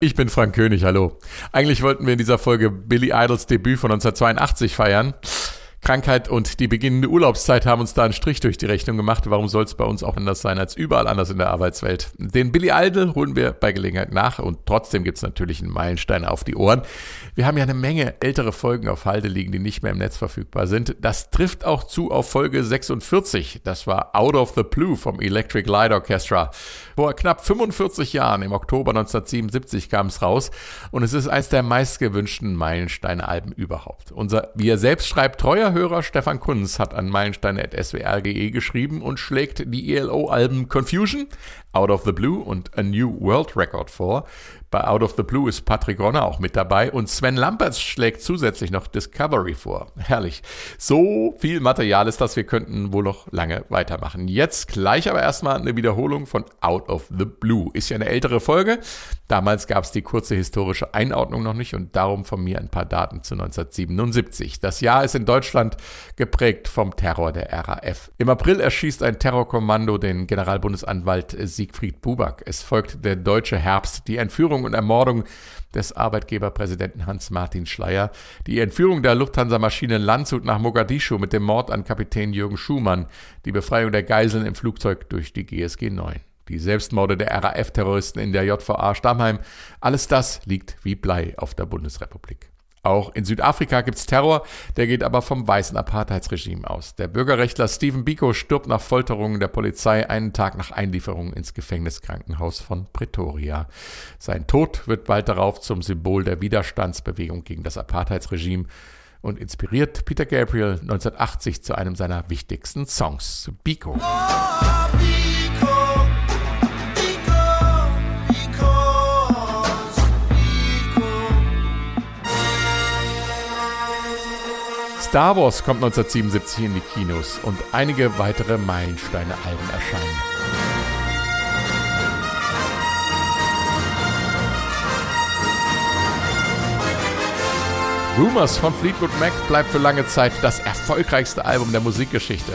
Ich bin Frank König, hallo. Eigentlich wollten wir in dieser Folge Billy Idols Debüt von 1982 feiern. Krankheit und die beginnende Urlaubszeit haben uns da einen Strich durch die Rechnung gemacht. Warum soll es bei uns auch anders sein als überall anders in der Arbeitswelt? Den Billy Idol holen wir bei Gelegenheit nach und trotzdem gibt es natürlich einen Meilenstein auf die Ohren. Wir haben ja eine Menge ältere Folgen auf Halde liegen, die nicht mehr im Netz verfügbar sind. Das trifft auch zu auf Folge 46. Das war Out of the Blue vom Electric Light Orchestra. Vor knapp 45 Jahren, im Oktober 1977, kam es raus und es ist eines der meistgewünschten Meilensteine-Alben überhaupt. Unser, wie er selbst schreibt, treuer Hörer Stefan Kunz hat an meilenstein.swr.de geschrieben und schlägt die ELO-Alben Confusion, Out of the Blue und A New World Record vor. Bei Out of the Blue ist Patrick Ronner auch mit dabei und Sven Lamperts schlägt zusätzlich noch Discovery vor. Herrlich. So viel Material ist das, wir könnten wohl noch lange weitermachen. Jetzt gleich aber erstmal eine Wiederholung von Out of the Blue. Ist ja eine ältere Folge. Damals gab es die kurze historische Einordnung noch nicht und darum von mir ein paar Daten zu 1977. Das Jahr ist in Deutschland geprägt vom Terror der RAF. Im April erschießt ein Terrorkommando den Generalbundesanwalt Siegfried Buback. Es folgt der deutsche Herbst, die Entführung Entführung und Ermordung des Arbeitgeberpräsidenten Hans-Martin Schleier, die Entführung der Lufthansa-Maschine Landshut nach Mogadischu mit dem Mord an Kapitän Jürgen Schumann, die Befreiung der Geiseln im Flugzeug durch die GSG 9 die Selbstmorde der RAF-Terroristen in der JVA Stammheim, alles das liegt wie Blei auf der Bundesrepublik. Auch in Südafrika gibt es Terror, der geht aber vom weißen Apartheidsregime aus. Der Bürgerrechtler Stephen Biko stirbt nach Folterungen der Polizei einen Tag nach Einlieferung ins Gefängniskrankenhaus von Pretoria. Sein Tod wird bald darauf zum Symbol der Widerstandsbewegung gegen das Apartheidsregime und inspiriert Peter Gabriel 1980 zu einem seiner wichtigsten Songs, Biko. Oh, Star Wars kommt 1977 in die Kinos und einige weitere Meilensteine-Alben erscheinen. Rumors von Fleetwood Mac bleibt für lange Zeit das erfolgreichste Album der Musikgeschichte.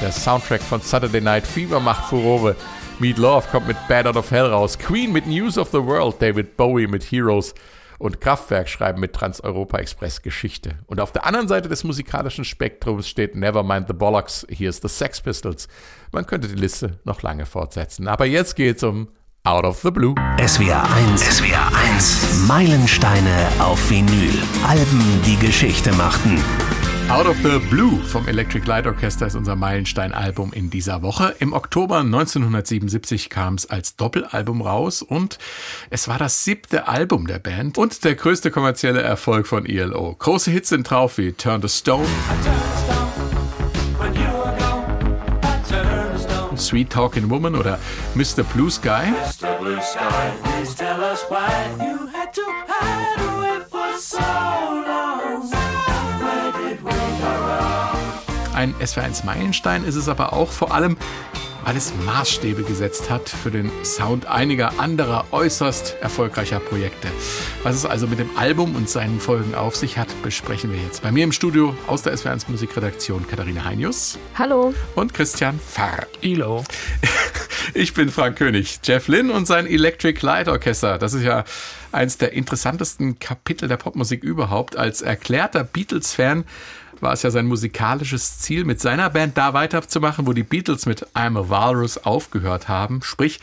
Der Soundtrack von Saturday Night Fever macht Furore. Meat Love kommt mit Bad Out of Hell raus. Queen mit News of the World. David Bowie mit Heroes. Und Kraftwerk schreiben mit Trans-Europa Express Geschichte. Und auf der anderen Seite des musikalischen Spektrums steht Nevermind the Bollocks. Hier ist The Sex Pistols. Man könnte die Liste noch lange fortsetzen. Aber jetzt geht's um Out of the Blue. SWR 1. SWR 1. Meilensteine auf Vinyl. Alben, die Geschichte machten. Out of the Blue vom Electric Light Orchestra ist unser Meilenstein-Album in dieser Woche. Im Oktober 1977 kam es als Doppelalbum raus und es war das siebte Album der Band und der größte kommerzielle Erfolg von ELO. Große Hits sind drauf wie Turn the Stone, Sweet Talking Woman oder Mr. Blue Sky. Mr. Blue Sky, Ein SW1 Meilenstein ist es aber auch vor allem, weil es Maßstäbe gesetzt hat für den Sound einiger anderer äußerst erfolgreicher Projekte. Was es also mit dem Album und seinen Folgen auf sich hat, besprechen wir jetzt. Bei mir im Studio aus der SW1 Musikredaktion Katharina Heinius. Hallo. Und Christian Pfarr. Ilo. Ich bin Frank König. Jeff Lynn und sein Electric Light Orchester. Das ist ja eins der interessantesten Kapitel der Popmusik überhaupt. Als erklärter Beatles-Fan war es ja sein musikalisches Ziel, mit seiner Band da weiterzumachen, wo die Beatles mit I'm a Walrus aufgehört haben. Sprich,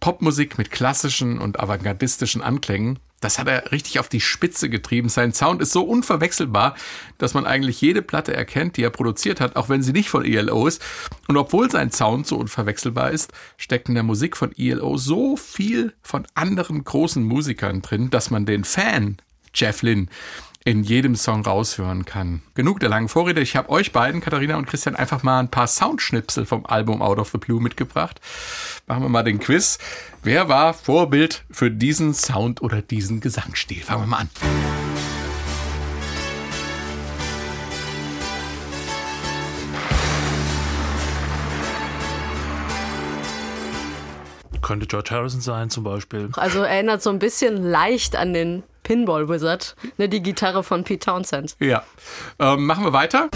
Popmusik mit klassischen und avantgardistischen Anklängen. Das hat er richtig auf die Spitze getrieben. Sein Sound ist so unverwechselbar, dass man eigentlich jede Platte erkennt, die er produziert hat, auch wenn sie nicht von ELO ist. Und obwohl sein Sound so unverwechselbar ist, steckt in der Musik von ELO so viel von anderen großen Musikern drin, dass man den Fan Jeff Lynn in jedem Song raushören kann. Genug der langen Vorrede. Ich habe euch beiden, Katharina und Christian, einfach mal ein paar Soundschnipsel vom Album Out of the Blue mitgebracht. Machen wir mal den Quiz. Wer war Vorbild für diesen Sound oder diesen Gesangsstil? Fangen wir mal an. Könnte George Harrison sein zum Beispiel. Also erinnert so ein bisschen leicht an den Pinball Wizard, ne, die Gitarre von Pete Townsend. Ja. Ähm, machen wir weiter.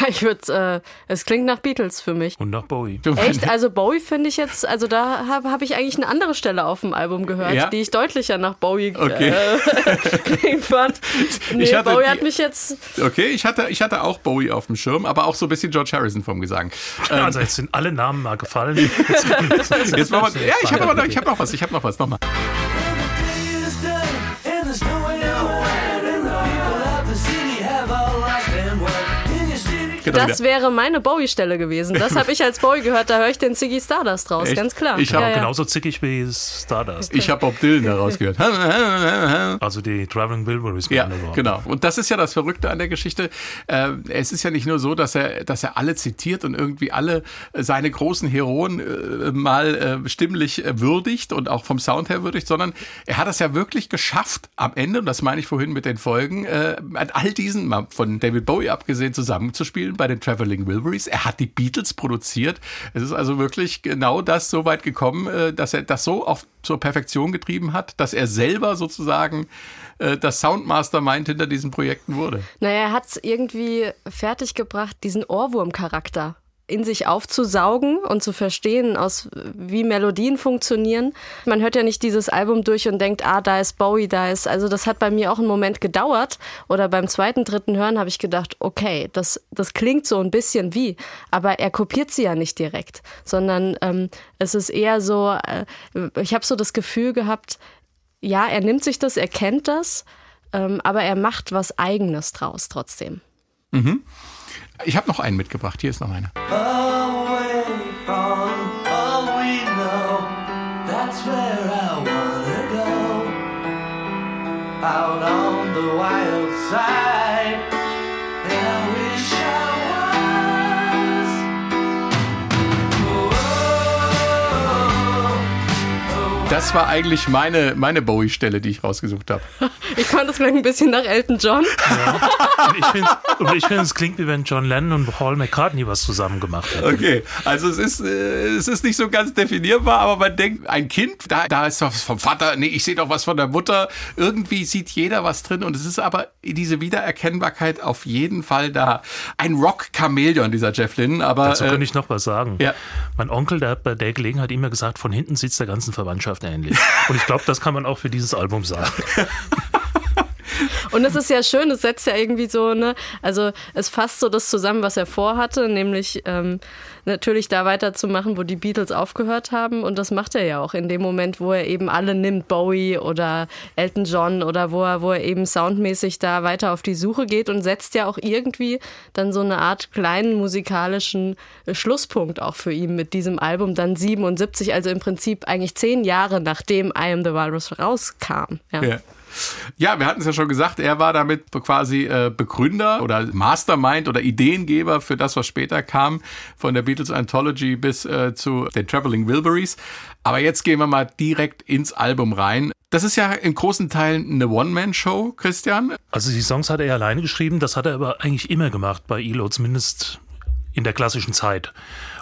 Ja, ich würde, äh, es klingt nach Beatles für mich. Und nach Bowie. Echt? Also Bowie finde ich jetzt, also da habe hab ich eigentlich eine andere Stelle auf dem Album gehört, Ja? die ich deutlicher nach Bowie Okay. äh, fand. Nee, Ich hatte Bowie hat mich jetzt, Okay, ich hatte, ich hatte auch Bowie auf dem Schirm, aber auch so ein bisschen George Harrison vom Gesang. Ähm, Also jetzt sind alle Namen mal gefallen. Jetzt, jetzt machen wir, ja, ich habe aber noch, ich habe noch was, ich habe noch was, nochmal. Das wieder. wäre meine Bowie-Stelle gewesen. Das habe ich als Bowie gehört, da höre ich den Ziggy Stardust raus, Echt? ganz klar. Ich hab ja, ja. Genauso zickig wie Stardust. Ich habe Bob Dylan daraus gehört. Also die Traveling Wilburys. Ja, genau. Und das ist ja das Verrückte an der Geschichte. Äh, es ist ja nicht nur so, dass er, dass er alle zitiert und irgendwie alle äh, seine großen Heroen äh, mal stimmlich würdigt und auch vom Sound her würdigt, sondern er hat es ja wirklich geschafft, am Ende, und das meine ich vorhin mit den Folgen, an all diesen, mal von David Bowie abgesehen, zusammenzuspielen bei den Traveling Wilburys. Er hat die Beatles produziert. Es ist also wirklich genau das so weit gekommen, äh, dass er das so auf, zur Perfektion getrieben hat, dass er selber sozusagen äh, das Soundmastermind hinter diesen Projekten wurde. Naja, er hat es irgendwie fertiggebracht, diesen Ohrwurm-Charakter in sich aufzusaugen und zu verstehen, aus wie Melodien funktionieren. Man hört ja nicht dieses Album durch und denkt, ah, da ist Bowie, da ist. Also das hat bei mir auch einen Moment gedauert. Oder beim zweiten, dritten Hören habe ich gedacht, okay, das, das klingt so ein bisschen wie, aber er kopiert sie ja nicht direkt, sondern ähm, es ist eher so, äh, ich habe so das Gefühl gehabt, ja, er nimmt sich das, er kennt das, ähm, aber er macht was Eigenes draus trotzdem. Ich habe noch einen mitgebracht. Hier ist noch einer. Out on the wild side. Das war eigentlich meine, meine Bowie-Stelle, die ich rausgesucht habe. Ich fand das klang ein bisschen nach Elton John. Und ich finde, und ich find, es klingt wie wenn John Lennon und Paul McCartney was zusammen gemacht hätten. Okay, also es ist, äh, es ist nicht so ganz definierbar, aber man denkt, ein Kind, da, da ist was vom Vater, nee, ich sehe doch was von der Mutter. Irgendwie sieht jeder was drin und es ist aber diese Wiedererkennbarkeit auf jeden Fall da. Ein Rock-Chamäleon, dieser Jeff Lynne, aber. Dazu äh, könnte ich noch was sagen. ja. Mein Onkel, der hat bei der Gelegenheit immer gesagt, von hinten es der ganzen Verwandtschaft ähnlich. Und ich glaube, das kann man auch für dieses Album sagen. Und es ist ja schön, es setzt ja irgendwie so, ne, also es fasst so das zusammen, was er vorhatte, nämlich ähm, natürlich da weiterzumachen, wo die Beatles aufgehört haben. Und das macht er ja auch in dem Moment, wo er eben alle nimmt, Bowie oder Elton John oder wo er, wo er eben soundmäßig da weiter auf die Suche geht und setzt ja auch irgendwie dann so eine Art kleinen musikalischen äh, Schlusspunkt auch für ihn mit diesem Album dann 77, also im Prinzip eigentlich zehn Jahre nachdem I Am the Walrus rauskam. Ja. Ja. Ja, wir hatten es ja schon gesagt, er war damit quasi äh, Begründer oder Mastermind oder Ideengeber für das, was später kam, von der Beatles Anthology bis äh, zu den Traveling Wilburys. Aber jetzt gehen wir mal direkt ins Album rein. Das ist ja in großen Teilen eine One-Man-Show, Christian. Also die Songs hat er alleine geschrieben, das hat er aber eigentlich immer gemacht bei Elo, zumindest in der klassischen Zeit.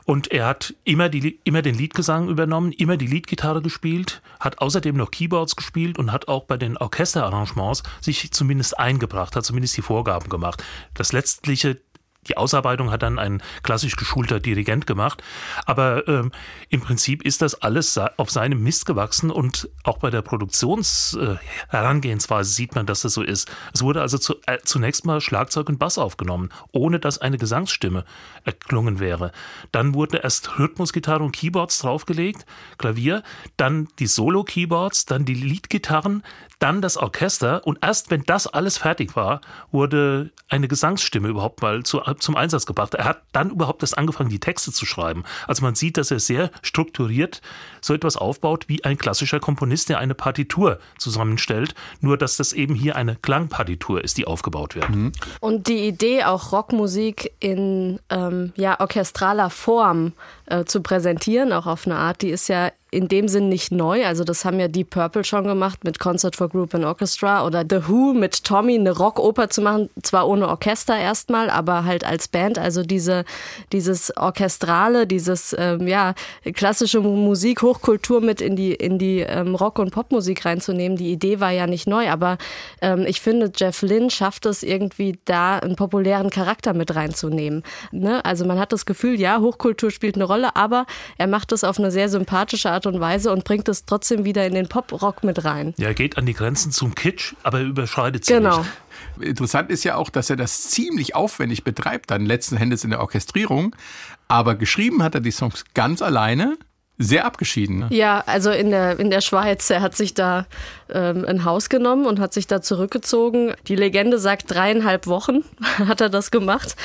Und er hat immer, die, immer den Liedgesang übernommen, immer die Leadgitarre gespielt, hat außerdem noch Keyboards gespielt und hat auch bei den Orchesterarrangements sich zumindest eingebracht, hat zumindest die Vorgaben gemacht. Das letztliche die Ausarbeitung hat dann ein klassisch geschulter Dirigent gemacht. Aber ähm, im Prinzip ist das alles auf seinem Mist gewachsen und auch bei der Produktionsherangehensweise äh, sieht man, dass das so ist. Es wurde also zu, äh, zunächst mal Schlagzeug und Bass aufgenommen, ohne dass eine Gesangsstimme erklungen wäre. Dann wurden erst Rhythmusgitarre und Keyboards draufgelegt, Klavier, dann die Solo-Keyboards, dann die Leadgitarren, dann das Orchester und erst wenn das alles fertig war, wurde eine Gesangsstimme überhaupt mal zu, zum Einsatz gebracht. Er hat dann überhaupt erst angefangen, die Texte zu schreiben. Also man sieht, dass er sehr strukturiert so etwas aufbaut wie ein klassischer Komponist, der eine Partitur zusammenstellt, nur dass das eben hier eine Klangpartitur ist, die aufgebaut wird. Mhm. Und die Idee, auch Rockmusik in ähm, ja, orchestraler Form äh, zu präsentieren, auch auf eine Art, die ist ja in dem Sinn nicht neu. Also das haben ja Deep Purple schon gemacht mit Concert for Group and Orchestra oder The Who mit Tommy eine Rockoper zu machen, zwar ohne Orchester erstmal, aber halt als Band. Also diese, dieses Orchestrale, dieses ähm, ja, klassische Musik, Hochkultur mit in die, in die ähm, Rock- und Popmusik reinzunehmen. Die Idee war ja nicht neu, aber ähm, ich finde, Jeff Lynne schafft es irgendwie da einen populären Charakter mit reinzunehmen. Ne? Also man hat das Gefühl, ja, Hochkultur spielt eine Rolle, aber er macht es auf eine sehr sympathische Art und Weise und bringt es trotzdem wieder in den Pop-Rock mit rein. Ja, er geht an die Grenzen zum Kitsch, aber er überschreitet sie Genau. nicht. Interessant ist ja auch, dass er das ziemlich aufwendig betreibt, dann letzten Endes in der Orchestrierung. Aber geschrieben hat er die Songs ganz alleine, sehr abgeschieden. Ne? Ja, also in der, in der Schweiz, er hat sich da ähm, ein Haus genommen und hat sich da zurückgezogen. Die Legende sagt, dreieinhalb Wochen hat er das gemacht,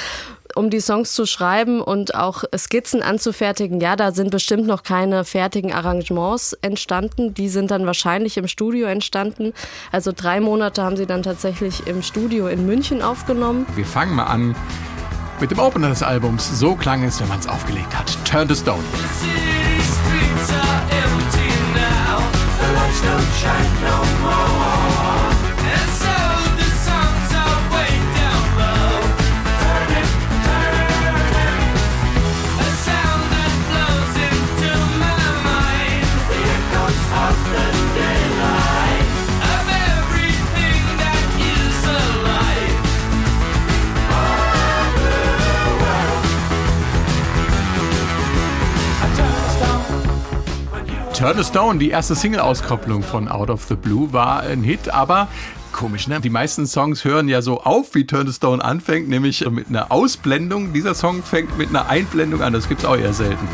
um die Songs zu schreiben und auch Skizzen anzufertigen. Ja, da sind bestimmt noch keine fertigen Arrangements entstanden. Die sind dann wahrscheinlich im Studio entstanden. Also drei Monate haben sie dann tatsächlich im Studio in München aufgenommen. Wir fangen mal an mit dem Opener des Albums. So klang es, wenn man es aufgelegt hat. Turn to Stone. The Turn to Stone, die erste Single-Auskopplung von Out of the Blue, war ein Hit, aber komisch, ne? Die meisten Songs hören ja so auf, wie Turn to Stone anfängt, nämlich mit einer Ausblendung. Dieser Song fängt mit einer Einblendung an, das gibt's auch eher selten.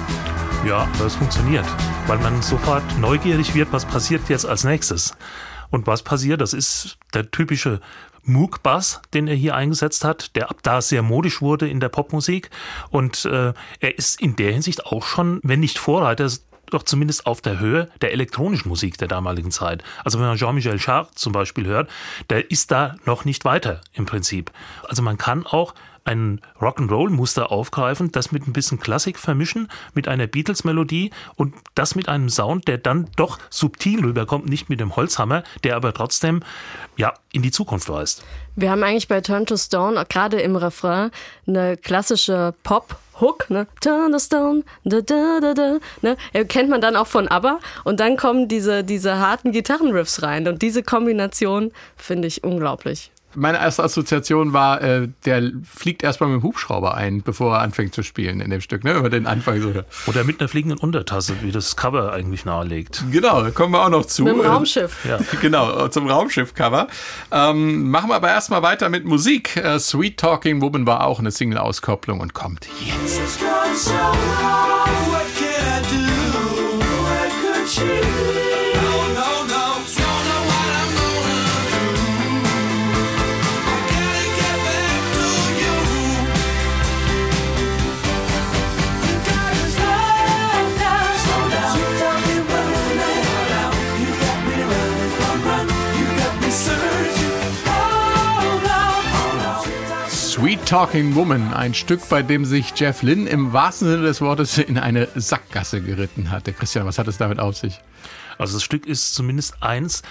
Ja, aber es funktioniert, weil man sofort neugierig wird, was passiert jetzt als nächstes. Und was passiert, das ist der typische Moog-Bass, den er hier eingesetzt hat, der ab da sehr modisch wurde in der Popmusik. Und äh, er ist in der Hinsicht auch schon, wenn nicht Vorreiter, doch zumindest auf der Höhe der elektronischen Musik der damaligen Zeit. Also wenn man Jean-Michel Jarre zum Beispiel hört, der ist da noch nicht weiter im Prinzip. Also man kann auch ein Rock'n'Roll-Muster aufgreifen, das mit ein bisschen Klassik vermischen, mit einer Beatles-Melodie und das mit einem Sound, der dann doch subtil rüberkommt, nicht mit dem Holzhammer, der aber trotzdem ja in die Zukunft weist. Wir haben eigentlich bei Turn to Stone, gerade im Refrain, eine klassische Pop- Hook, ne? Turn to Stone, da, da, da, da, ne? Kennt man dann auch von ABBA. Und dann kommen diese, diese harten Gitarrenriffs rein. Und diese Kombination finde ich unglaublich. Meine erste Assoziation war, äh, der fliegt erstmal mit dem Hubschrauber ein, bevor er anfängt zu spielen in dem Stück, ne? Über den Anfang so. Oder mit einer fliegenden Untertasse, wie das Cover eigentlich nahelegt. Genau, da kommen wir auch noch zu. Mit dem Äh, Raumschiff. Ja. Genau, zum Raumschiff-Cover. Ähm, machen wir aber erstmal weiter mit Musik. Äh, Sweet Talking Woman war auch eine Single-Auskopplung und kommt jetzt. Talking Woman, ein Stück, bei dem sich Jeff Lynne im wahrsten Sinne des Wortes in eine Sackgasse geritten hatte. Christian, was hat es damit auf sich? Also das Stück ist zumindest eins,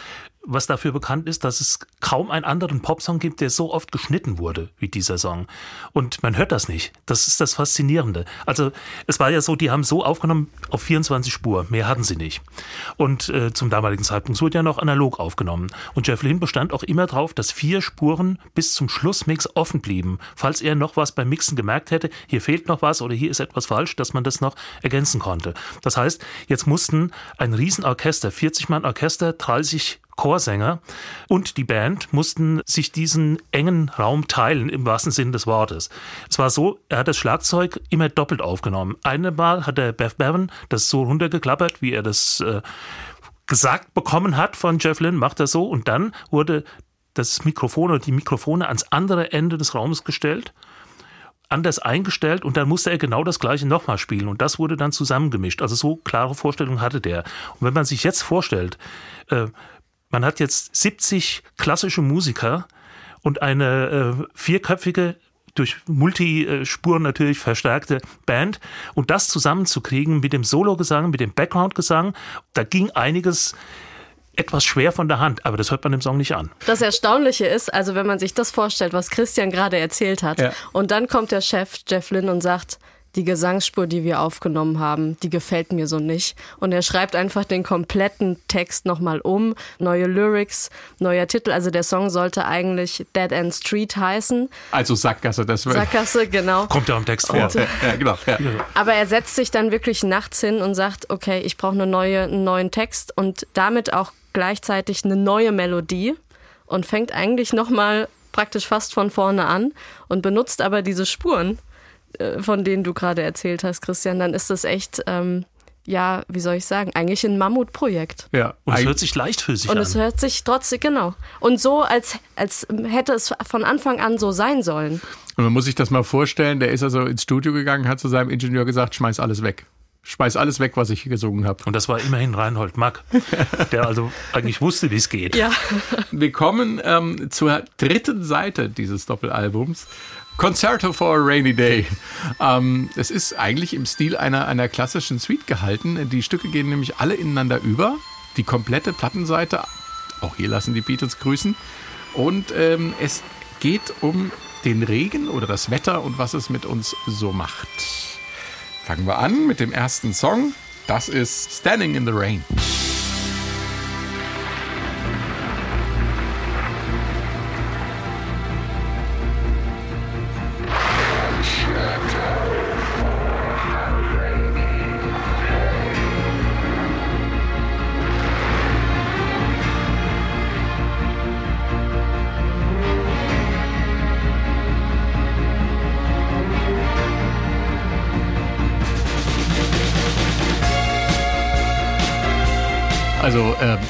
was dafür bekannt ist, dass es kaum einen anderen Popsong gibt, der so oft geschnitten wurde wie dieser Song. Und man hört das nicht. Das ist das Faszinierende. Also es war ja so, die haben so aufgenommen auf 24 Spur. Mehr hatten sie nicht. Und äh, zum damaligen Zeitpunkt wurde ja noch analog aufgenommen. Und Jeff Lynne bestand auch immer darauf, dass vier Spuren bis zum Schlussmix offen blieben. Falls er noch was beim Mixen gemerkt hätte, hier fehlt noch was oder hier ist etwas falsch, dass man das noch ergänzen konnte. Das heißt, jetzt mussten ein Riesenorchester, 40 Mann Orchester, 30 Chorsänger und die Band mussten sich diesen engen Raum teilen, im wahrsten Sinne des Wortes. Es war so, er hat das Schlagzeug immer doppelt aufgenommen. Einmal hat der Beth Bevan das so runtergeklappert, wie er das äh, gesagt bekommen hat von Jeff Lynne, macht er so und dann wurde das Mikrofon oder die Mikrofone ans andere Ende des Raumes gestellt anders eingestellt und dann musste er genau das gleiche nochmal spielen und das wurde dann zusammengemischt. Also so klare Vorstellungen hatte der. Und wenn man sich jetzt vorstellt, äh, man hat jetzt 70 klassische Musiker und eine äh, vierköpfige durch Multispuren natürlich verstärkte Band. Und das zusammenzukriegen mit dem Sologesang, mit dem Background-Gesang, da ging einiges etwas schwer von der Hand, aber das hört man im Song nicht an. Das Erstaunliche ist, also wenn man sich das vorstellt, was Christian gerade erzählt hat, Ja. und dann kommt der Chef Jeff Lynn und sagt, die Gesangsspur, die wir aufgenommen haben, die gefällt mir so nicht. Und er schreibt einfach den kompletten Text nochmal um, neue Lyrics, neuer Titel. Also der Song sollte eigentlich Dead End Street heißen. Also Sackgasse, das wird. Sackgasse, genau. Kommt ja im Text vor. Ja, ja, ja, genau. Ja. Aber er setzt sich dann wirklich nachts hin und sagt, okay, ich brauche eine neue, einen neuen Text und damit auch gleichzeitig eine neue Melodie und fängt eigentlich nochmal praktisch fast von vorne an und benutzt aber diese Spuren, von denen du gerade erzählt hast, Christian, dann ist das echt, ähm, ja, wie soll ich sagen, eigentlich ein Mammutprojekt. Ja. Und es hört sich leichtfüßig Und an. es hört sich trotzdem, genau. Und so, als, als hätte es von Anfang an so sein sollen. Und man muss sich das mal vorstellen, der ist also ins Studio gegangen, hat zu seinem Ingenieur gesagt, schmeiß alles weg. Schmeiß alles weg, was ich hier gesungen habe. Und das war immerhin Reinhold Mack, der also eigentlich wusste, wie es geht. Ja. Wir kommen ähm, zur dritten Seite dieses Doppelalbums. Concerto for a Rainy Day. Ähm, es ist eigentlich im Stil einer, einer klassischen Suite gehalten. Die Stücke gehen nämlich alle ineinander über. Die komplette Plattenseite, auch hier lassen die Beatles grüßen. Und ähm, es geht um den Regen oder das Wetter und was es mit uns so macht. Fangen wir an mit dem ersten Song. Das ist Standing in the Rain.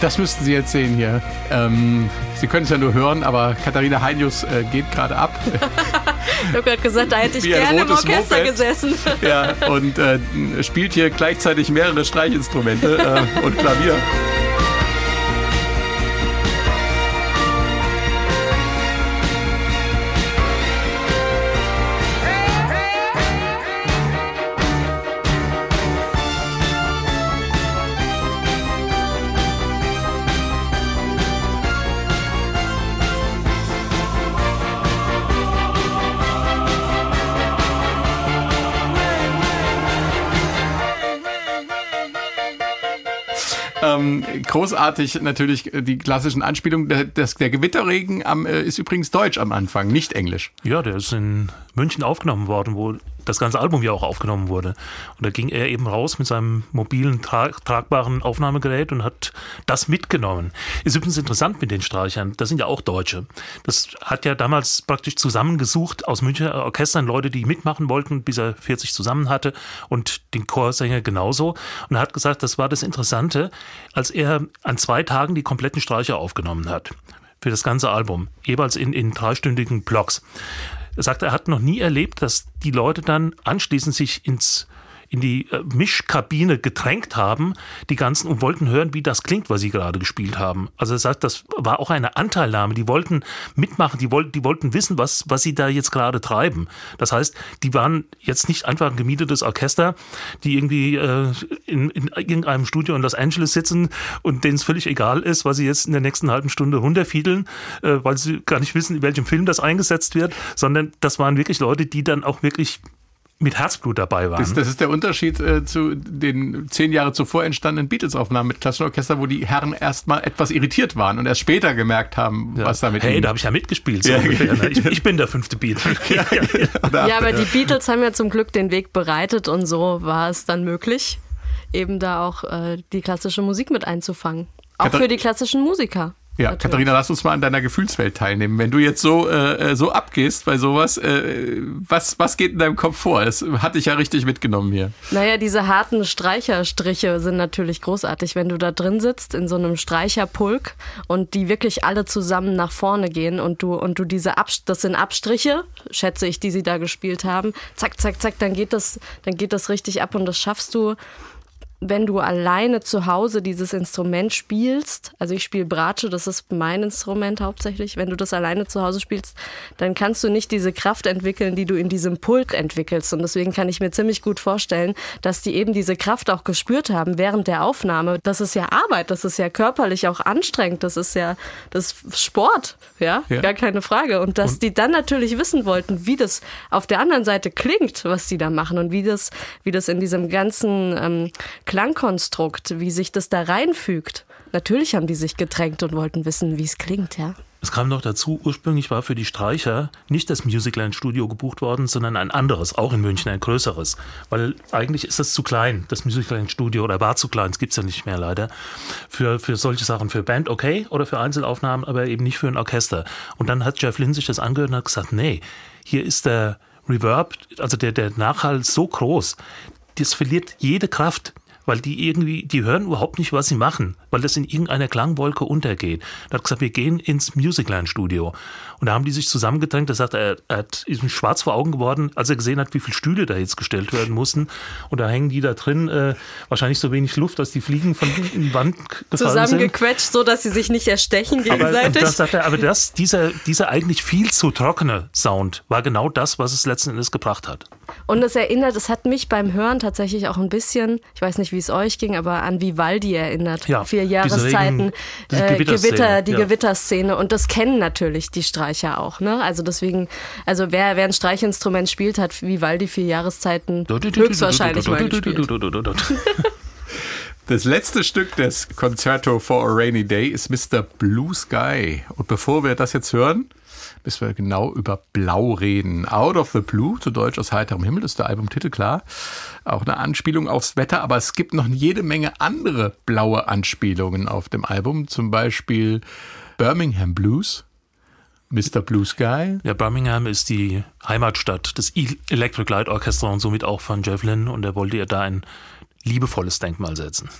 Das müssten Sie jetzt sehen hier. Ähm, Sie können es ja nur hören, aber Katharina Heinius äh, geht gerade ab. Ich habe gerade gesagt, da hätte ich gerne im Orchester Moped. gesessen. ja, und äh, spielt hier gleichzeitig mehrere Streichinstrumente äh, und Klavier. Großartig natürlich die klassischen Anspielungen. Der, das, der Gewitterregen am, äh, ist übrigens deutsch am Anfang, nicht englisch. Ja, der ist in München aufgenommen worden, wo das ganze Album ja auch aufgenommen wurde. Und da ging er eben raus mit seinem mobilen, tra tragbaren Aufnahmegerät und hat das mitgenommen. Ist übrigens interessant mit den Streichern. Das sind ja auch Deutsche. Das hat ja damals praktisch zusammengesucht aus Münchner Orchestern Leute, die mitmachen wollten, bis er 40 zusammen hatte und den Chorsänger genauso. Und er hat gesagt, das war das Interessante, als er an zwei Tagen die kompletten Streicher aufgenommen hat. Für das ganze Album. Jeweils in, in dreistündigen Blocks. Er sagt, er hat noch nie erlebt, dass die Leute dann anschließend sich ins in die äh, Mischkabine gedrängt haben, die ganzen und wollten hören, wie das klingt, was sie gerade gespielt haben. Also er sagt, das war auch eine Anteilnahme. Die wollten mitmachen, die wollten, die wollten wissen, was, was sie da jetzt gerade treiben. Das heißt, die waren jetzt nicht einfach ein gemietetes Orchester, die irgendwie äh, in, in irgendeinem Studio in Los Angeles sitzen und denen es völlig egal ist, was sie jetzt in der nächsten halben Stunde runterfiedeln, äh, weil sie gar nicht wissen, in welchem Film das eingesetzt wird, sondern das waren wirklich Leute, die dann auch wirklich mit Herzblut dabei waren. Das, das ist der Unterschied äh, zu den zehn Jahre zuvor entstandenen Beatles-Aufnahmen mit klassischen Orchester, wo die Herren erstmal etwas irritiert waren und erst später gemerkt haben, was damit Hey, ihnen- da habe ich ja mitgespielt. So Ja, ungefähr, ne? ich, ich bin der fünfte Beat. Ja, ja. Ja, aber die Beatles haben ja zum Glück den Weg bereitet und so war es dann möglich, eben da auch äh, die klassische Musik mit einzufangen. Auch für die klassischen Musiker. Ja, Natürlich. Katharina, lass uns mal an deiner Gefühlswelt teilnehmen. Wenn du jetzt so, äh, so abgehst bei sowas, äh, was, was geht in deinem Kopf vor? Das hat dich ja richtig mitgenommen hier. Naja, diese harten Streicherstriche sind natürlich großartig, wenn du da drin sitzt in so einem Streicherpulk und die wirklich alle zusammen nach vorne gehen und du und du diese Abst das sind Abstriche, schätze ich, die sie da gespielt haben. Zack, zack, zack, dann geht das, dann geht das richtig ab und das schaffst du wenn du alleine zu Hause dieses Instrument spielst, also ich spiele Bratsche, das ist mein Instrument hauptsächlich, wenn du das alleine zu Hause spielst, dann kannst du nicht diese Kraft entwickeln, die du in diesem Pult entwickelst. Und deswegen kann ich mir ziemlich gut vorstellen, dass die eben diese Kraft auch gespürt haben während der Aufnahme. Das ist ja Arbeit, das ist ja körperlich auch anstrengend, das ist ja das ist Sport, ja, Ja. gar keine Frage. Und dass die dann natürlich wissen wollten, wie das auf der anderen Seite klingt, was die da machen und wie das, wie das in diesem ganzen ähm, Klangkonstrukt, wie sich das da reinfügt. Natürlich haben die sich gedrängt und wollten wissen, wie es klingt, ja. Es kam noch dazu, ursprünglich war für die Streicher nicht das Musicland-Studio gebucht worden, sondern ein anderes, auch in München, ein größeres. Weil eigentlich ist das zu klein, das Musicland-Studio, oder war zu klein, es gibt's ja nicht mehr leider, für, für solche Sachen, für Band okay oder für Einzelaufnahmen, aber eben nicht für ein Orchester. Und dann hat Jeff Lynne sich das angehört und hat gesagt, nee, hier ist der Reverb, also der, der Nachhall so groß, das verliert jede Kraft weil die irgendwie, die hören überhaupt nicht, was sie machen, weil das in irgendeiner Klangwolke untergeht. Da hat gesagt, wir gehen ins Musicland-Studio. Und da haben die sich zusammengedrängt, er sagt, er, er hat, ist ihm schwarz vor Augen geworden, als er gesehen hat, wie viele Stühle da jetzt gestellt werden mussten. Und da hängen die da drin, äh, wahrscheinlich so wenig Luft, dass die Fliegen von den Wand gefallen sind. Zusammengequetscht, so dass sie sich nicht erstechen Aber, gegenseitig. das sagt er, aber das, dieser, dieser eigentlich viel zu trockene Sound war genau das, was es letzten Endes gebracht hat. Und es erinnert, es hat mich beim Hören tatsächlich auch ein bisschen, ich weiß nicht, wie es euch ging, aber an Vivaldi erinnert. Ja, Vier Jahreszeiten, Regen- äh, Gewitter, die ja. Gewitterszene. Und das kennen natürlich die Streicher auch. Ne? Also deswegen, also wer, wer ein Streichinstrument spielt, hat Vivaldi vier Jahreszeiten höchstwahrscheinlich mal gespielt. Das letzte Stück des Concerto for a Rainy Day ist Mr. Blue Sky. Und bevor wir das jetzt hören, müssen wir genau über Blau reden. Out of the Blue, zu Deutsch aus heiterem Himmel, ist der Albumtitel klar. Auch eine Anspielung aufs Wetter, aber es gibt noch jede Menge andere blaue Anspielungen auf dem Album. Zum Beispiel Birmingham Blues, Mr. Blue Sky. Ja, Birmingham ist die Heimatstadt des E- Electric Light Orchestra und somit auch von Jeff Lynne und er wollte ihr da ein liebevolles Denkmal setzen.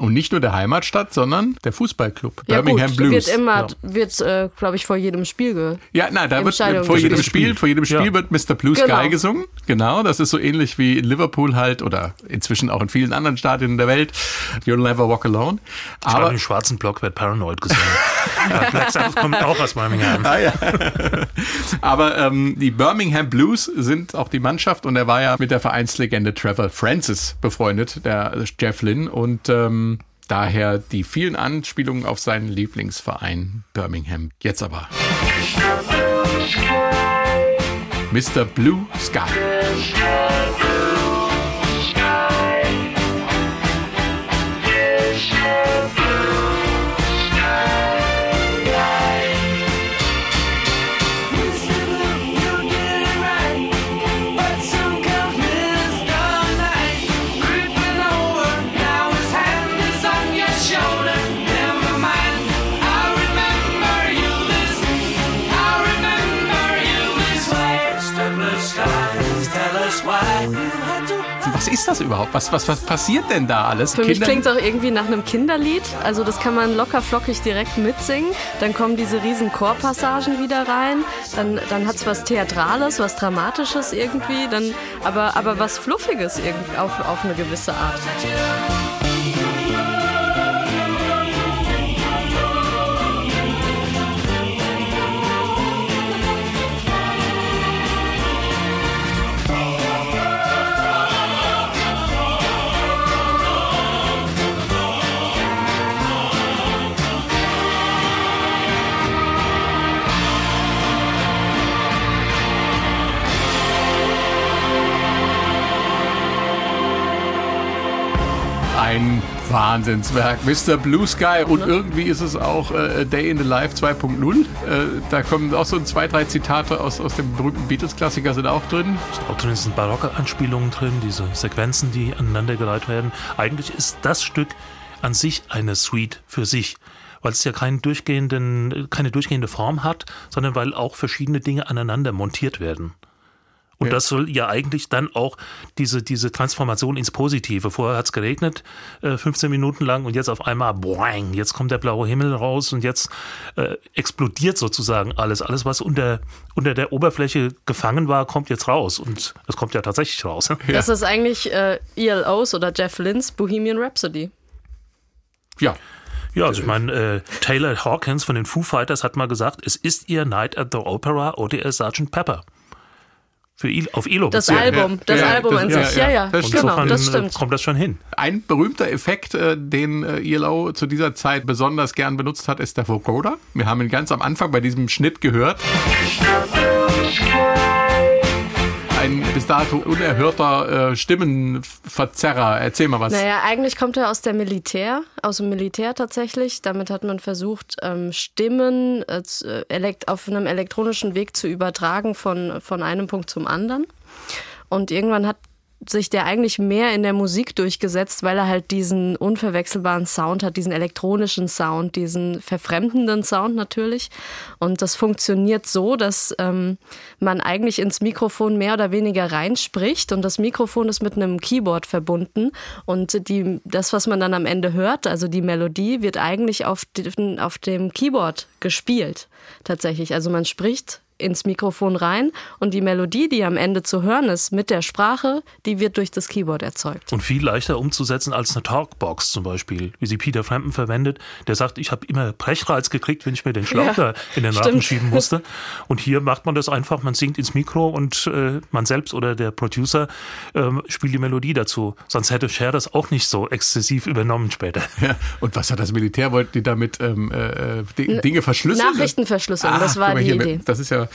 Und nicht nur der Heimatstadt, sondern der Fußballclub. Ja Birmingham gut, Blues. wird immer, Ja. wird, äh, glaube ich, vor jedem Spiel ge Ja, na, da wird vor jedem. Spiel, vor jedem Spiel Ja. wird Mr. Blue Genau. Sky gesungen. Genau, das ist so ähnlich wie in Liverpool halt oder inzwischen auch in vielen anderen Stadien der Welt. You'll never walk alone. Aber Aber im schwarzen Block wird Paranoid gesungen. ja, Black Sabbath kommt auch aus Birmingham. Ah, ja. Aber ähm, die Birmingham Blues sind auch die Mannschaft und er war ja mit der Vereinslegende Trevor Francis befreundet, der Jeff Lynne und ähm, daher die vielen Anspielungen auf seinen Lieblingsverein Birmingham. Jetzt aber. Mr. Blue Sky. Das überhaupt? Was, was, was passiert denn da alles? Für mich Kinder- klingt es auch irgendwie nach einem Kinderlied. Also das kann man locker flockig direkt mitsingen. Dann kommen diese riesen Chorpassagen wieder rein. Dann, dann hat es was Theatrales, was Dramatisches irgendwie. Dann, aber, aber was Fluffiges irgendwie auf, auf eine gewisse Art. Wahnsinnswerk. Mr. Blue Sky. Und irgendwie ist es auch äh, Day in the Life 2.0. Äh, da kommen auch so zwei, drei Zitate aus, aus dem berühmten Beatles-Klassiker sind auch drin. Auch drin sind barocke Anspielungen drin, diese Sequenzen, die aneinandergereiht werden. Eigentlich ist das Stück an sich eine Suite für sich, weil es ja keinen durchgehenden, keine durchgehende Form hat, sondern weil auch verschiedene Dinge aneinander montiert werden. Und Ja. das soll ja eigentlich dann auch diese, diese Transformation ins Positive. Vorher hat es geregnet, äh, 15 Minuten lang und jetzt auf einmal, boing, jetzt kommt der blaue Himmel raus und jetzt äh, explodiert sozusagen alles. Alles, was unter, unter der Oberfläche gefangen war, kommt jetzt raus. Und es kommt ja tatsächlich raus. Das ist eigentlich äh, ELOs oder Jeff Lynns Bohemian Rhapsody. Ja. Ja, also ich meine, äh, Taylor Hawkins von den Foo Fighters hat mal gesagt, es ist ihr Night at the Opera oder ihr Sgt. Pepper. Für Il auf Elo. Das. Album, das ja, Album das- an ja, sich. ja. Ja, ja, Das genau, Insofern das äh, stimmt. kommt das schon hin. Ein berühmter Effekt, äh, den äh, ILO zu dieser Zeit besonders gern benutzt hat, ist der Vocoder. Wir haben ihn ganz am Anfang bei diesem Schnitt gehört. Ein bis dato unerhörter äh, Stimmenverzerrer. Erzähl mal was. Naja, eigentlich kommt er aus der Militär, aus dem Militär tatsächlich. Damit hat man versucht, ähm, Stimmen äh, äh, auf einem elektronischen Weg zu übertragen von, von einem Punkt zum anderen. Und irgendwann hat sich der eigentlich mehr in der Musik durchgesetzt, weil er halt diesen unverwechselbaren Sound hat, diesen elektronischen Sound, diesen verfremdenden Sound natürlich. Und das funktioniert so, dass ähm, man eigentlich ins Mikrofon mehr oder weniger reinspricht und das Mikrofon ist mit einem Keyboard verbunden und die, das, was man dann am Ende hört, also die Melodie, wird eigentlich auf, auf dem Keyboard gespielt tatsächlich. Also man spricht ins Mikrofon rein und die Melodie, die am Ende zu hören ist mit der Sprache, die wird durch das Keyboard erzeugt. Und viel leichter umzusetzen als eine Talkbox zum Beispiel, wie sie Peter Frampton verwendet. Der sagt, ich habe immer Brechreiz gekriegt, wenn ich mir den Schlauch Ja, da in den Rachen schieben musste. Und hier macht man das einfach, man singt ins Mikro und äh, man selbst oder der Producer ähm, spielt die Melodie dazu. Sonst hätte Cher das auch nicht so exzessiv übernommen später. Ja. Und was hat das Militär? Wollten die damit ähm, äh, Di- Dinge verschlüsseln? Nachrichtenverschlüsselung, das war guck mal die hier, Idee. Das ist ja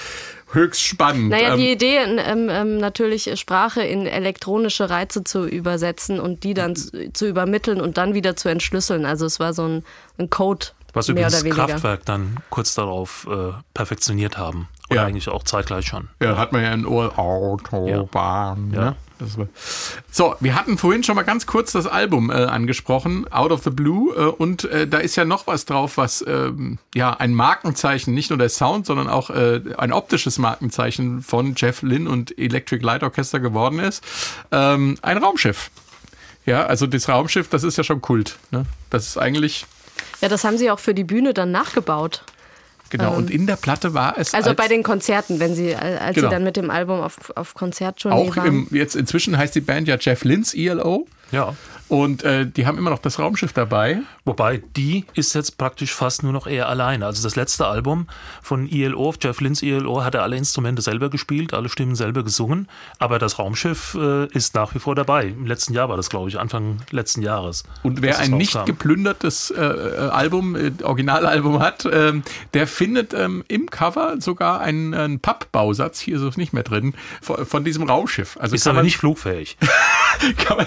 höchst spannend. Naja, Ähm, die Idee, ähm, ähm, natürlich Sprache in elektronische Reize zu übersetzen und die dann zu, zu übermitteln und dann wieder zu entschlüsseln. Also es war so ein, ein Code, Was mehr übrigens oder weniger. Kraftwerk dann kurz darauf äh, perfektioniert haben. Oder Ja. eigentlich auch zeitgleich schon. Ja, hat man ja ein Ohr. Autobahn. Ja. Ne? War- So, wir hatten vorhin schon mal ganz kurz das Album äh, angesprochen, Out of the Blue. Äh, und äh, da ist ja noch was drauf, was ähm, ja ein Markenzeichen, nicht nur der Sound, sondern auch äh, ein optisches Markenzeichen von Jeff Lynne und Electric Light Orchestra geworden ist. Ähm, ein Raumschiff. Ja, also das Raumschiff, das ist ja schon Kult. Ne? Das ist eigentlich, Ja, das haben sie auch für die Bühne dann nachgebaut. Genau. und in der Platte war es. Also als, bei den Konzerten, wenn sie, als Genau. sie dann mit dem Album auf, auf Konzerttournee auch waren. im, jetzt inzwischen heißt die Band ja Jeff Lynne's ELO. Ja. Und äh, die haben immer noch das Raumschiff dabei. Wobei, die ist jetzt praktisch fast nur noch eher alleine. Also das letzte Album von ELO, Jeff Lynns ELO, hat er alle Instrumente selber gespielt, alle Stimmen selber gesungen. Aber das Raumschiff äh, ist nach wie vor dabei. Im letzten Jahr war das, glaube ich, Anfang letzten Jahres. Und wer ein nicht geplündertes äh, äh, Album, äh, Originalalbum hat, ähm, der findet ähm, im Cover sogar einen, einen Pappbausatz, hier ist es nicht mehr drin, von, von diesem Raumschiff. Also Ist aber nicht flugfähig. kann man,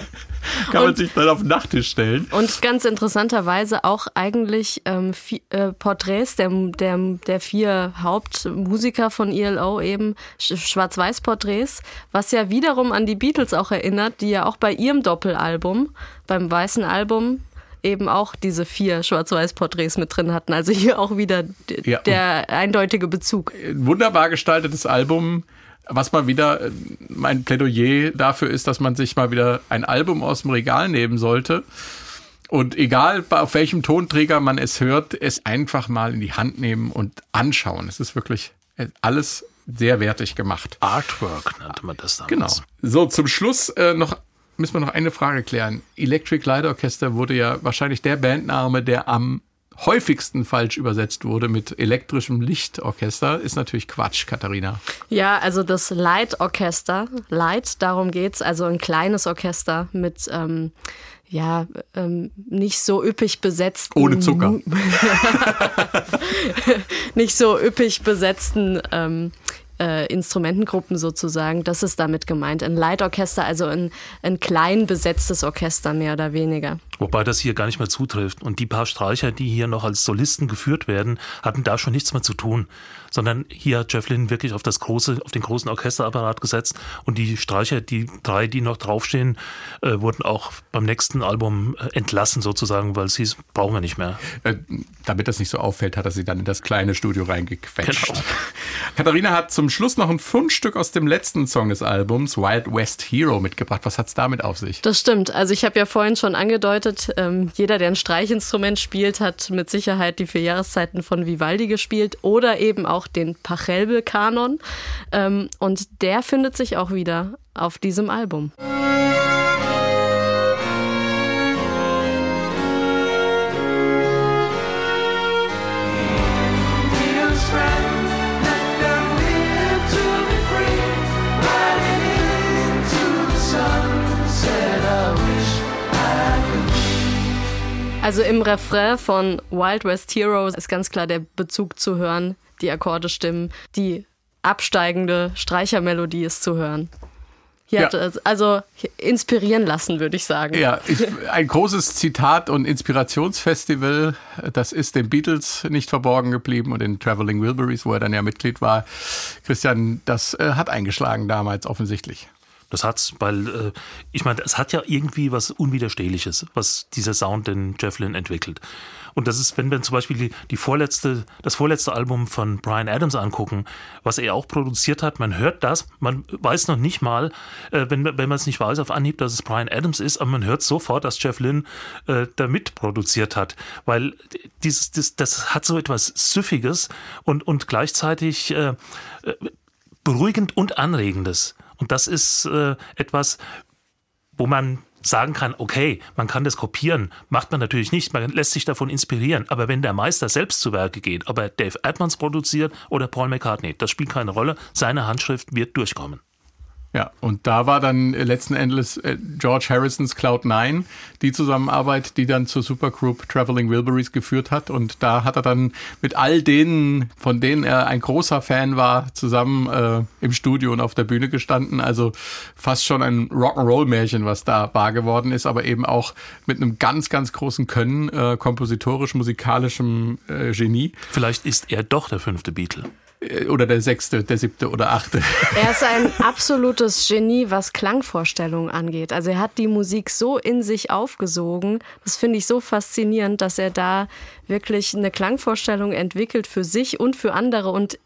kann man sich dann auf den Nachttisch stellen. Und ganz interessanterweise auch eigentlich ähm, äh, Porträts der, der, der vier Hauptmusiker von ELO, eben Sch- Schwarz-Weiß-Porträts, was ja wiederum an die Beatles auch erinnert, die ja auch bei ihrem Doppelalbum, beim weißen Album, eben auch diese vier Schwarz-Weiß-Porträts mit drin hatten. Also hier auch wieder Ja, und- der eindeutige Bezug. Ein wunderbar gestaltetes Album, was mal wieder äh, mein Plädoyer dafür ist, dass man sich mal wieder ein Album aus dem Regal nehmen sollte. Und egal auf welchem Tonträger man es hört, es einfach mal in die Hand nehmen und anschauen. Es ist wirklich äh, alles sehr wertig gemacht. Artwork nannte man das Genau. damals. So, zum Schluss äh, noch müssen wir noch eine Frage klären. Electric Light Orchester wurde ja wahrscheinlich der Bandname, der am häufigsten falsch übersetzt wurde mit elektrischem Lichtorchester. Ist natürlich Quatsch, Katharina. Ja, also das Light-Orchester, Light, darum geht's, also ein kleines Orchester mit, ähm, ja, ähm, nicht so üppig besetzten. Ohne Zucker. nicht so üppig besetzten ähm, äh, Instrumentengruppen sozusagen. Das ist damit gemeint. Ein Light-Orchester, also ein, ein klein besetztes Orchester mehr oder weniger. Wobei das hier gar nicht mehr zutrifft. Und die paar Streicher, die hier noch als Solisten geführt werden, hatten da schon nichts mehr zu tun. Sondern hier hat Jeff Lynne wirklich auf das große, auf den großen Orchesterapparat gesetzt. Und die Streicher, die drei, die noch draufstehen, äh, wurden auch beim nächsten Album äh, entlassen sozusagen, weil es hieß, brauchen wir nicht mehr. Äh, damit das nicht so auffällt, hat er sie dann in das kleine Studio reingequetscht. Genau. Katharina hat zum Schluss noch ein Fundstück aus dem letzten Song des Albums, Wild West Hero, mitgebracht. Was hat's damit auf sich? Das stimmt. Also ich habe ja vorhin schon angedeutet, ähm, jeder, der ein Streichinstrument spielt, hat mit Sicherheit die vier Jahreszeiten von Vivaldi gespielt oder eben auch den Pachelbel-Kanon. Ähm, und der findet sich auch wieder auf diesem Album. Also im Refrain von Wild West Heroes ist ganz klar der Bezug zu hören, die Akkorde stimmen, die absteigende Streichermelodie ist zu hören. Hier Ja. hat es also inspirieren lassen, würde ich sagen. Ja, ich, ein großes Zitat und Inspirationsfestival, das ist den Beatles nicht verborgen geblieben und den Traveling Wilburys, wo er dann ja Mitglied war. Christian, das äh, hat eingeschlagen damals offensichtlich. Das hat's, weil äh, ich meine, es hat ja irgendwie was Unwiderstehliches, was dieser Sound, den Jeff Lynne entwickelt. Und das ist, wenn wir zum Beispiel die, die vorletzte, das vorletzte Album von Brian Adams angucken, was er auch produziert hat, man hört das, man weiß noch nicht mal, äh, wenn, wenn man es nicht weiß auf Anhieb, dass es Brian Adams ist, aber man hört sofort, dass Jeff Lynne äh, da mitproduziert hat, weil dieses, das, das hat so etwas Süffiges und, und gleichzeitig äh, äh, beruhigend und anregendes. Und das ist äh, etwas, wo man sagen kann, okay, man kann das kopieren, macht man natürlich nicht, man lässt sich davon inspirieren, aber wenn der Meister selbst zu Werke geht, ob er Dave Edmonds produziert oder Paul McCartney, das spielt keine Rolle, seine Handschrift wird durchkommen. Ja, und da war dann letzten Endes äh, George Harrisons Cloud 9 die Zusammenarbeit, die dann zur Supergroup Traveling Wilburys geführt hat. Und da hat er dann mit all denen, von denen er ein großer Fan war, zusammen äh, im Studio und auf der Bühne gestanden. Also fast schon ein Rock'n'Roll-Märchen, was da wahr geworden ist, aber eben auch mit einem ganz, ganz großen Können, äh, kompositorisch, musikalischem äh, Genie. Vielleicht ist er doch der fünfte Beatle. Äh, Oder der sechste, der siebte oder achte. Er ist ein absolutes Genie, was Klangvorstellungen angeht. Also er hat die Musik so in sich aufgesogen. Das finde ich so faszinierend, dass er da wirklich eine Klangvorstellung entwickelt für sich und für andere und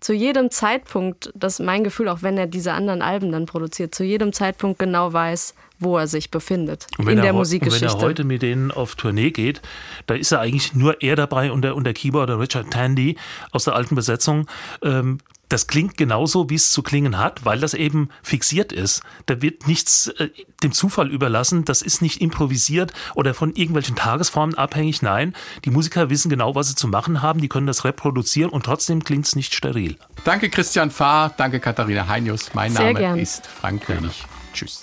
zu jedem Zeitpunkt, das ist mein Gefühl, auch wenn er diese anderen Alben dann produziert, zu jedem Zeitpunkt genau weiß, wo er sich befindet Und wenn, in er, der und Musikgeschichte. wenn er heute mit denen auf Tournee geht, da ist er eigentlich nur er dabei und der, und der Keyboarder Richard Tandy aus der alten Besetzung. Ähm, das klingt genauso, wie es zu klingen hat, weil das eben fixiert ist. Da wird nichts äh, dem Zufall überlassen. Das ist nicht improvisiert oder von irgendwelchen Tagesformen abhängig. Nein, die Musiker wissen genau, was sie zu machen haben. Die können das reproduzieren und trotzdem klingt es nicht steril. Danke Christian Fahr, danke Katharina Heinius. Mein Sehr Name gern. ist Frank König. Tschüss.